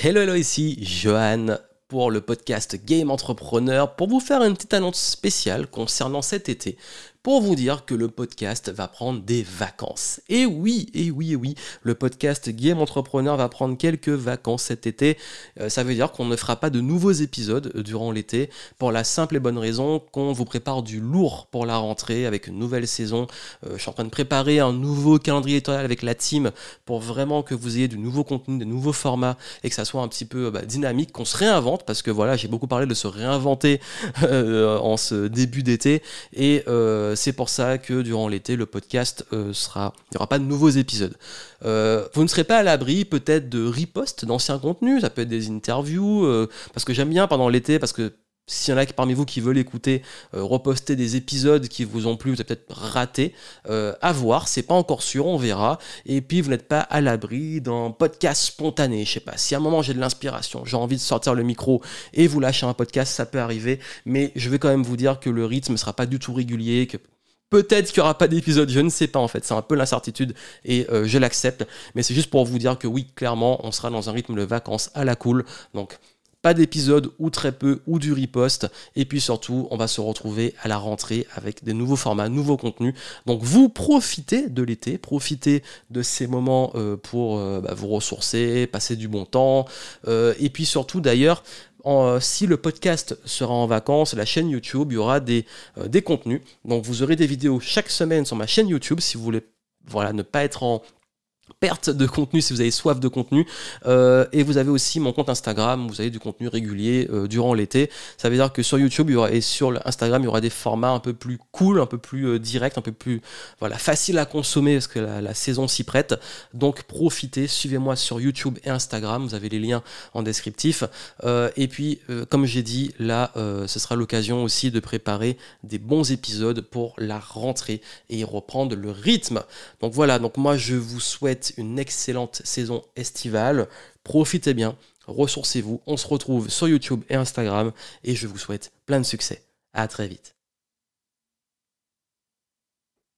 Hello, hello, ici Johan pour le podcast Game Entrepreneur pour vous faire une petite annonce spéciale concernant cet été pour vous dire que le podcast va prendre des vacances. Et oui, et oui, et oui, le podcast Game Entrepreneur va prendre quelques vacances cet été. Euh, ça veut dire qu'on ne fera pas de nouveaux épisodes euh, durant l'été pour la simple et bonne raison qu'on vous prépare du lourd pour la rentrée avec une nouvelle saison. Euh, je suis en train de préparer un nouveau calendrier éditorial avec la team pour vraiment que vous ayez du nouveau contenu, des nouveaux formats et que ça soit un petit peu bah, dynamique, qu'on se réinvente parce que voilà, j'ai beaucoup parlé de se réinventer en ce début d'été et c'est pour ça que durant l'été, le podcast euh, sera. Il n'y aura pas de nouveaux épisodes. Euh, vous ne serez pas à l'abri peut-être de reposts d'anciens contenus, ça peut être des interviews, euh, parce que j'aime bien pendant l'été, parce que s'il y en a parmi vous qui veulent écouter, reposter des épisodes qui vous ont plu, vous avez peut-être raté, à voir, c'est pas encore sûr, on verra. Et puis vous n'êtes pas à l'abri d'un podcast spontané, je sais pas. Si à un moment j'ai de l'inspiration, j'ai envie de sortir le micro et vous lâcher un podcast, ça peut arriver. Mais je vais quand même vous dire que le rythme ne sera pas du tout régulier, que Peut-être qu'il n'y aura pas d'épisode, je ne sais pas en fait, c'est un peu l'incertitude et euh, je l'accepte, mais c'est juste pour vous dire que oui, clairement, on sera dans un rythme de vacances à la cool, donc pas d'épisode ou très peu ou du riposte, et puis surtout, on va se retrouver à la rentrée avec des nouveaux formats, nouveaux contenus. Donc vous profitez de l'été, profitez de ces moments euh, pour euh, bah, vous ressourcer, passer du bon temps, et puis surtout d'ailleurs, euh, si le podcast sera en vacances, la chaîne YouTube, il y aura des, euh, des contenus. Donc vous aurez des vidéos chaque semaine sur ma chaîne YouTube si vous voulez voilà, ne pas être en perte de contenu si vous avez soif de contenu. Euh, et vous avez aussi mon compte Instagram, vous avez du contenu régulier euh, durant l'été. Ça veut dire que sur YouTube il y aura, et sur Instagram, il y aura des formats un peu plus cool, un peu plus euh, direct, un peu plus voilà, facile à consommer parce que la, saison s'y prête. Donc profitez, suivez-moi sur YouTube et Instagram, vous avez les liens en descriptif. et puis, comme j'ai dit, là, ce sera l'occasion aussi de préparer des bons épisodes pour la rentrée et reprendre le rythme. Donc voilà, donc moi je vous souhaite une excellente saison estivale. Profitez bien, ressourcez-vous. On se retrouve sur YouTube et Instagram et je vous souhaite plein de succès. À très vite.